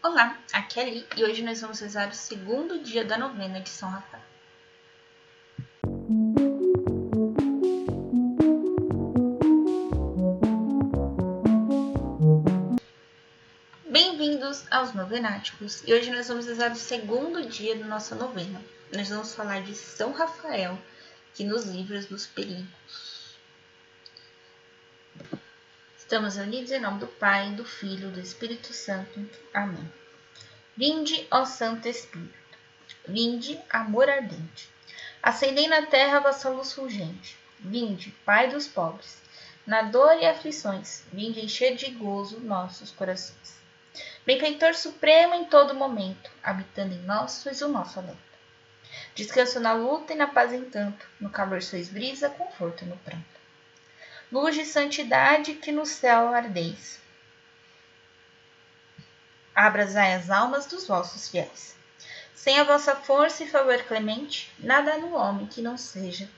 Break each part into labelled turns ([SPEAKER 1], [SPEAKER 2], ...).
[SPEAKER 1] Olá, aqui é Ali e hoje nós vamos rezar o segundo dia da novena de São Rafael. Bem-vindos aos Novenáticos e hoje nós vamos rezar o segundo dia da nossa novena. Nós vamos falar de São Rafael, que nos livra dos perigos. Estamos unidos em nome do Pai, do Filho e do Espírito Santo. Amém. Vinde, ó Santo Espírito, vinde, amor ardente. Acendei na terra vossa luz fulgente. Vinde, Pai dos pobres, na dor e aflições, vinde encher de gozo nossos corações. Benfeitor supremo em todo momento, habitando em nós, sois o nosso alento. Descanso na luta e na paz em tanto, no calor sois brisa, conforto no pranto. Luz de santidade que no céu ardeis, abrasai as almas dos vossos fiéis. Sem a vossa força e favor clemente, nada há no homem que não seja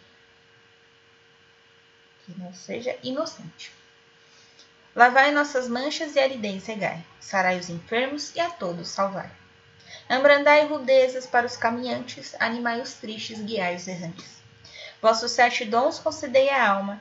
[SPEAKER 1] que não seja inocente. Lavai nossas manchas e aridez regai, sarai os enfermos e a todos salvai. Ambrandai rudezas para os caminhantes, animai os tristes, guiai os errantes. Vossos sete dons concedei à alma,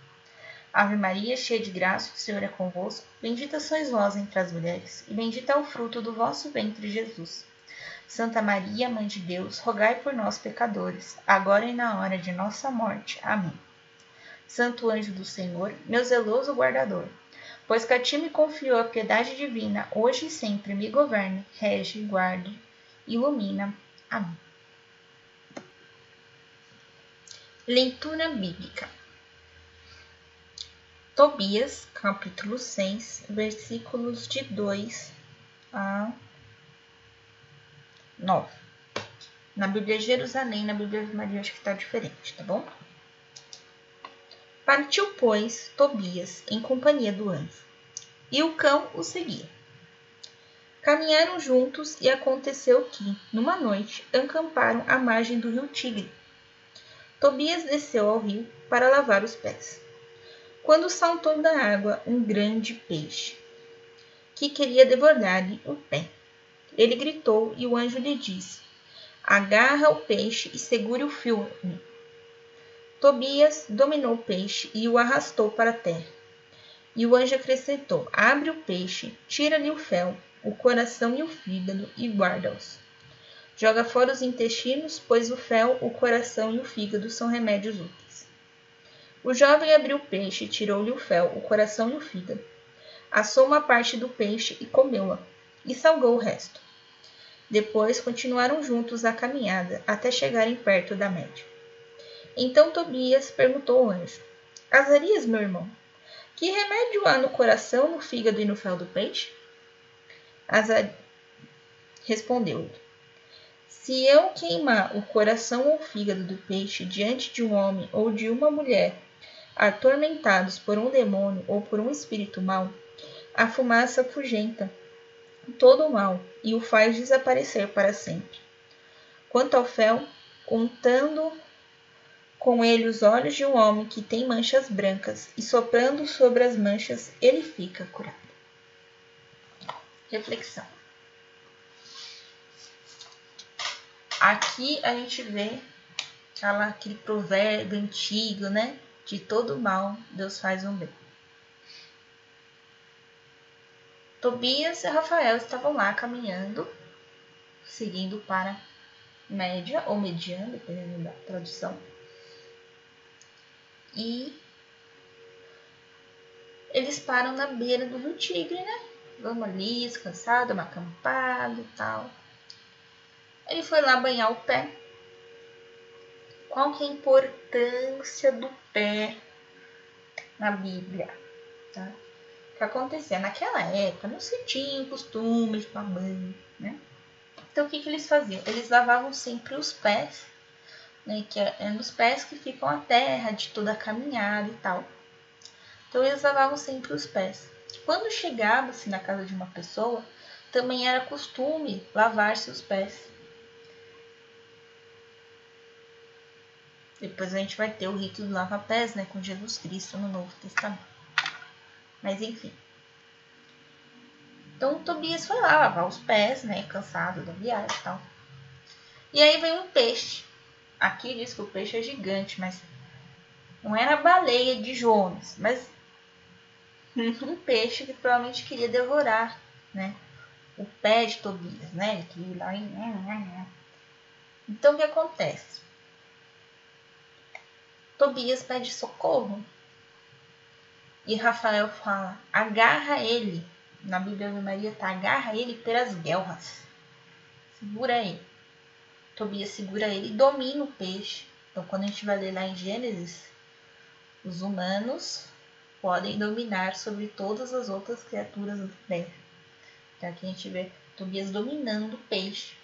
[SPEAKER 1] Ave Maria, cheia de graça, o Senhor é convosco. Bendita sois vós entre as mulheres, e bendito é o fruto do vosso ventre, Jesus. Santa Maria, Mãe de Deus, rogai por nós, pecadores, agora e na hora de nossa morte. Amém. Santo anjo do Senhor, meu zeloso guardador, pois que a ti me confiou a piedade divina, hoje e sempre me governe, rege, guarde, ilumina. Amém. Leitura Bíblica Tobias, capítulo 6, versículos de 2 a 9. Na Bíblia Jerusalém, na Bíblia Maria, acho que está diferente, tá bom? Partiu, pois, Tobias em companhia do anjo, e o cão o seguia. Caminharam juntos e aconteceu que, numa noite, acamparam à margem do rio Tigre. Tobias desceu ao rio para lavar os pés. Quando saltou da água um grande peixe, que queria devorar-lhe o pé. Ele gritou e o anjo lhe disse: Agarra o peixe e segure o filme. Tobias dominou o peixe e o arrastou para a terra. E o anjo acrescentou: Abre o peixe, tira-lhe o fel, o coração e o fígado e guarda-os. Joga fora os intestinos, pois o fel, o coração e o fígado são remédios úteis. O jovem abriu o peixe, tirou-lhe o fel, o coração e o fígado. Assou uma parte do peixe e comeu-a e salgou o resto. Depois continuaram juntos a caminhada até chegarem perto da média. Então Tobias perguntou ao anjo: Azarias, meu irmão, que remédio há no coração, no fígado e no fel do peixe? Azar... Respondeu-lhe: Se eu queimar o coração ou fígado do peixe diante de um homem ou de uma mulher, atormentados por um demônio ou por um espírito mau, a fumaça afugenta todo o mal e o faz desaparecer para sempre. Quanto ao fel, untando com ele os olhos de um homem que tem manchas brancas e soprando sobre as manchas, ele fica curado. Reflexão. Aqui a gente vê aquela, aquele provérbio antigo, né? De todo mal, Deus faz um bem. Tobias e Rafael estavam lá caminhando, seguindo para média ou mediana, dependendo da tradução. E eles param na beira do Rio Tigre, né? Vamos ali, descansado, uma acampada e tal. Ele foi lá banhar o pé. Qual que é a importância do pé na Bíblia? Tá? que acontecia? Naquela época não se tinha o costume de tomar banho, né? Então o que, que eles faziam? Eles lavavam sempre os pés né, que é, é nos pés que ficam a terra de toda a caminhada e tal. Então eles lavavam sempre os pés. Quando chegava-se na casa de uma pessoa, também era costume lavar-se os pés. Depois a gente vai ter o rito do lava-pés, né, com Jesus Cristo no Novo Testamento. Mas enfim. Então Tobias foi lá lavar os pés, né, cansado da viagem e tal. E aí veio um peixe. Aqui diz que o peixe é gigante, mas não era baleia de Jonas, mas um peixe que provavelmente queria devorar, né, o pé de Tobias, né? Ele lá. Então o que acontece? Tobias pede socorro. E Rafael fala: agarra ele. Na Bíblia de Maria tá: agarra ele pelas guelras. Segura ele. Tobias segura ele e domina o peixe. Então, quando a gente vai ler lá em Gênesis, os humanos podem dominar sobre todas as outras criaturas da terra. Então, aqui a gente vê Tobias dominando o peixe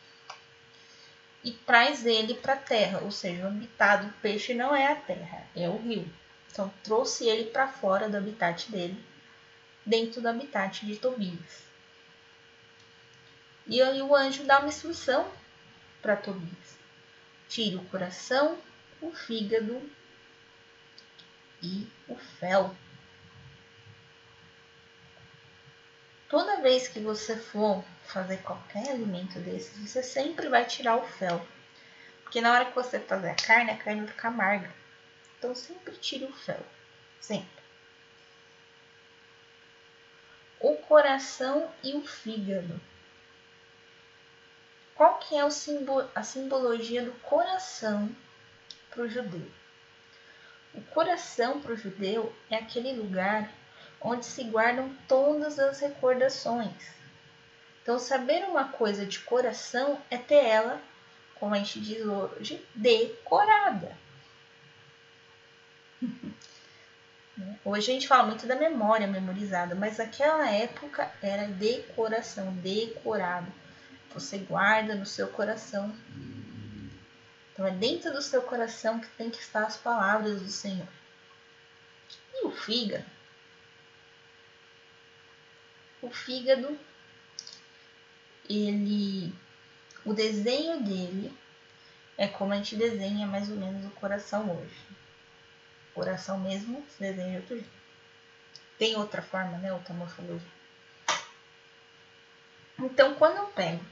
[SPEAKER 1] e traz ele para a terra, ou seja, o habitat do peixe não é a terra, é o rio. Então trouxe ele para fora do habitat dele, dentro do habitat de Tobias. E aí o anjo dá uma instrução para Tobias: tire o coração, o fígado e o fel. Toda vez que você for fazer qualquer alimento desses, você sempre vai tirar o fel. Porque na hora que você fazer a carne, a carne vai ficar amarga. Então sempre tire o fel. Sempre. O coração e o fígado. Qual que é o simbolo, a simbologia do coração para o judeu? O coração para o judeu é aquele lugar onde se guardam todas as recordações. Então, saber uma coisa de coração é ter ela, como a gente diz hoje, decorada. Hoje a gente fala muito da memória memorizada, mas naquela época era decoração, decorado. Você guarda no seu coração. Então é dentro do seu coração que tem que estar as palavras do Senhor. E o fígado? O fígado ele o desenho dele é como a gente desenha mais ou menos o coração hoje. O coração mesmo se desenha de outro jeito. Tem outra forma, né? Outra morfologia. Então, quando eu pego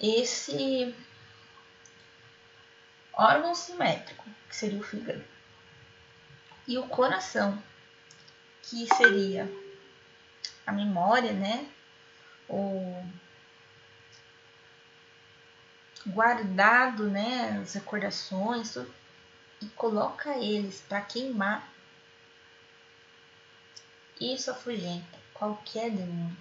[SPEAKER 1] esse órgão simétrico, que seria o fígado, e o coração, que seria a memória, né? Ou guardado, né, as recordações e coloca eles para queimar. Isso afugenta qualquer demônio.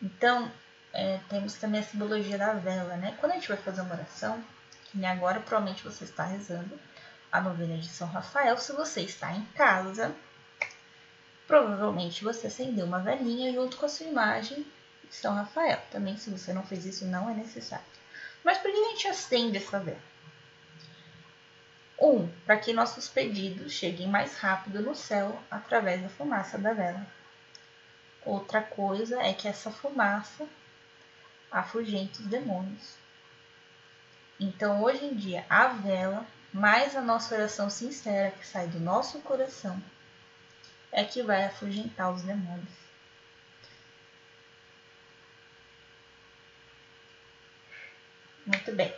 [SPEAKER 1] Então, é, temos também a simbologia da vela, né? Quando a gente vai fazer uma oração, que agora provavelmente você está rezando a novena de São Rafael, se você está em casa, Provavelmente você acendeu uma velhinha junto com a sua imagem de São Rafael. Também, se você não fez isso, não é necessário. Mas por que a gente acende essa vela? Um, para que nossos pedidos cheguem mais rápido no céu através da fumaça da vela. Outra coisa é que essa fumaça afugenta os demônios. Então, hoje em dia, a vela, mais a nossa oração sincera que sai do nosso coração, é que vai afugentar os demônios. Muito bem.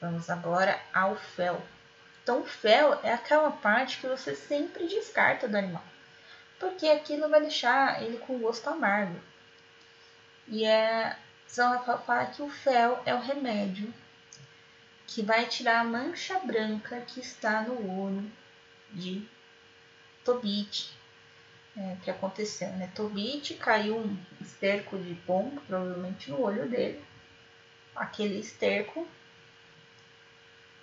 [SPEAKER 1] Vamos agora ao fel. Então, o fel é aquela parte que você sempre descarta do animal, porque aquilo vai deixar ele com gosto amargo. E é São Rafael fala que o fel é o remédio que vai tirar a mancha branca que está no olho de Tobit, é, que aconteceu, né? Tobit caiu um esterco de pombo, provavelmente no olho dele. Aquele esterco,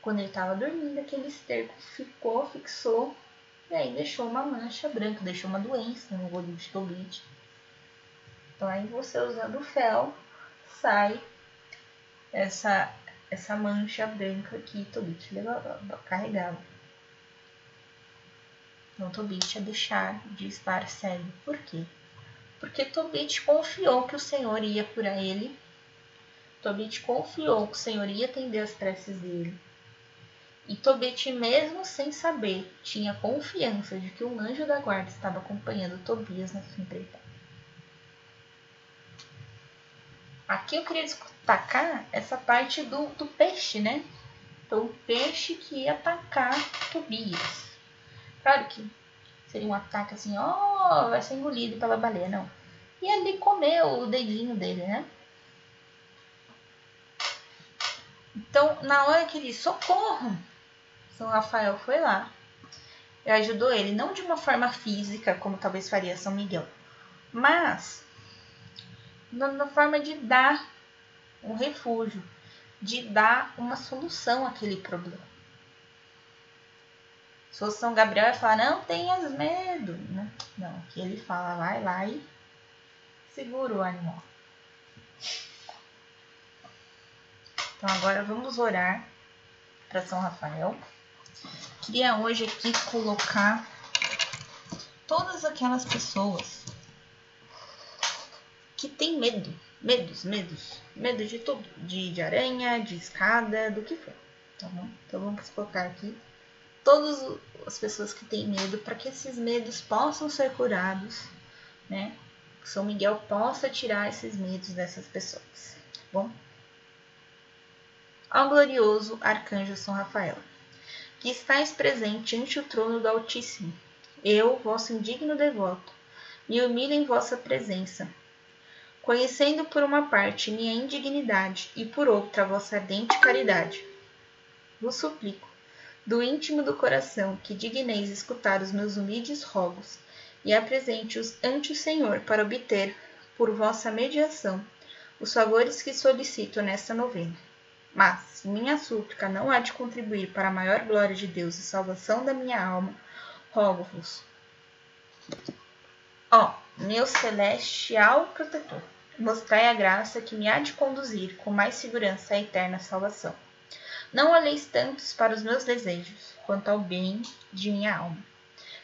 [SPEAKER 1] quando ele estava dormindo, aquele esterco ficou, fixou, e aí deixou uma mancha branca, deixou uma doença no olho de Tobit. Então aí você usando o fel, sai essa, essa mancha branca que Tobit carregava. Então Tobit a deixar de estar cego. Por quê? Porque Tobit confiou que o Senhor ia curar ele. Tobit confiou que o Senhor ia atender as preces dele. E Tobit, mesmo sem saber, tinha confiança de que um anjo da guarda estava acompanhando Tobias na sua empreitada. Aqui eu queria destacar essa parte do, do peixe, né? Então, o peixe que ia atacar Tobias. Claro que seria um ataque assim, ó, oh, vai ser engolido pela baleia, não. E ali comeu o dedinho dele, né? Então, na hora que ele socorro, são Rafael foi lá e ajudou ele, não de uma forma física, como talvez faria São Miguel, mas na forma de dar um refúgio, de dar uma solução àquele problema. Se fosse São Gabriel, ia falar, não tenhas medo. Né? Não, aqui ele fala, vai lá e segura o animal. Então agora vamos orar para São Rafael. Queria hoje aqui colocar todas aquelas pessoas que têm medo, medos, medos, medo de tudo, de, de aranha, de escada, do que for, tá bom? Então vamos colocar aqui todas as pessoas que têm medo para que esses medos possam ser curados, né? Que São Miguel possa tirar esses medos dessas pessoas, tá bom? Ao glorioso arcanjo São Rafael que estáis presente ante o trono do Altíssimo. Eu, vosso indigno devoto, me humilho em vossa presença, conhecendo por uma parte minha indignidade e por outra vossa ardente caridade. Vos suplico, do íntimo do coração, que digneis escutar os meus humildes rogos e apresente-os ante o Senhor para obter, por vossa mediação, os favores que solicito nesta novena. Mas, se minha súplica não há de contribuir para a maior glória de Deus e salvação da minha alma, rogo-vos. Ó, meu celestial protetor, mostrai a graça que me há de conduzir com mais segurança à eterna salvação. Não olheis tantos para os meus desejos, quanto ao bem de minha alma.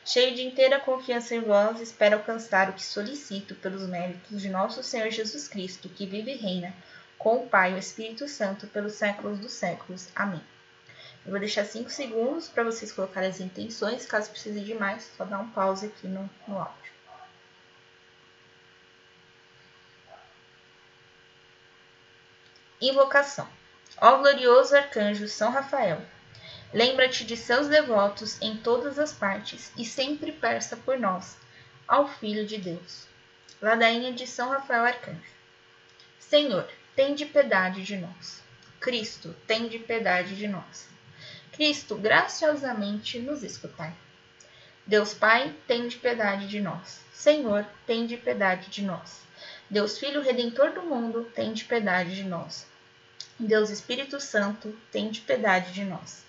[SPEAKER 1] Cheio de inteira confiança em vós, espero alcançar o que solicito pelos méritos de nosso Senhor Jesus Cristo, que vive e reina com o Pai e o Espírito Santo pelos séculos dos séculos. Amém. Eu vou deixar 5 segundos para vocês colocarem as intenções. Caso precise de mais, só dá um pause aqui no, no áudio. Invocação. Ó glorioso arcanjo São Rafael, lembra-te de seus devotos em todas as partes e sempre peça por nós, ao Filho de Deus. Ladainha de São Rafael Arcanjo. Senhor, tende piedade de nós. Cristo, tende piedade de nós. Cristo, graciosamente nos escutai. Deus Pai, tende piedade de nós. Senhor, tende piedade de nós. Deus Filho Redentor do mundo, tende piedade de nós. Deus Espírito Santo, tende piedade de nós.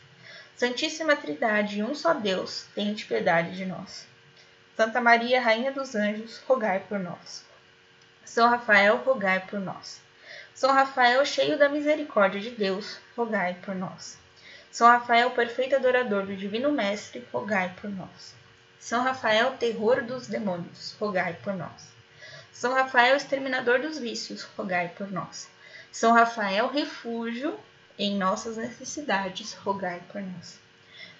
[SPEAKER 1] Santíssima Trindade, um só Deus, tende piedade de nós. Santa Maria, Rainha dos Anjos, rogai por nós. São Rafael, rogai por nós. São Rafael, cheio da misericórdia de Deus, rogai por nós. São Rafael, perfeito adorador do Divino Mestre, rogai por nós. São Rafael, terror dos demônios, rogai por nós. São Rafael, exterminador dos vícios, rogai por nós. São Rafael, refúgio em nossas necessidades, rogai por nós.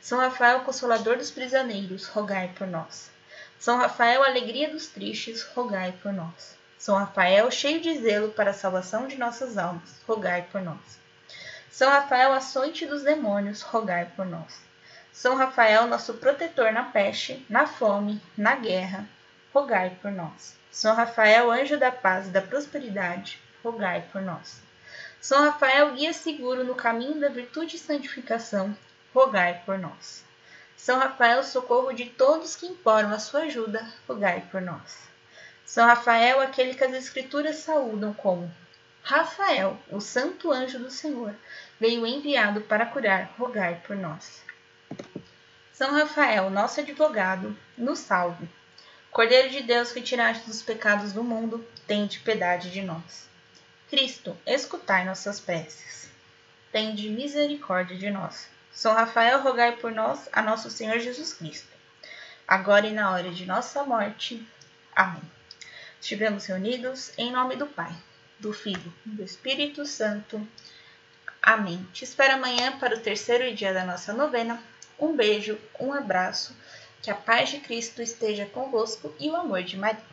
[SPEAKER 1] São Rafael, consolador dos prisioneiros, rogai por nós. São Rafael, alegria dos tristes, rogai por nós. São Rafael, cheio de zelo para a salvação de nossas almas, rogai por nós. São Rafael, açoite dos demônios, rogai por nós. São Rafael, nosso protetor na peste, na fome, na guerra, rogai por nós. São Rafael, anjo da paz e da prosperidade, rogai por nós. São Rafael, guia seguro no caminho da virtude e santificação, rogai por nós. São Rafael, socorro de todos que imploram a sua ajuda, rogai por nós. São Rafael, aquele que as Escrituras saúdam como Rafael, o santo anjo do Senhor, veio enviado para curar, rogai por nós. São Rafael, nosso advogado, nos salve. Cordeiro de Deus que tiraste dos pecados do mundo, tende piedade de nós. Cristo, escutai nossas preces. Tende misericórdia de nós. São Rafael, rogai por nós, a nosso Senhor Jesus Cristo. Agora e na hora de nossa morte. Amém. Estivemos reunidos em nome do Pai, do Filho e do Espírito Santo. Amém. Te espero amanhã para o terceiro dia da nossa novena. Um beijo, um abraço, que a paz de Cristo esteja convosco e o amor de Maria.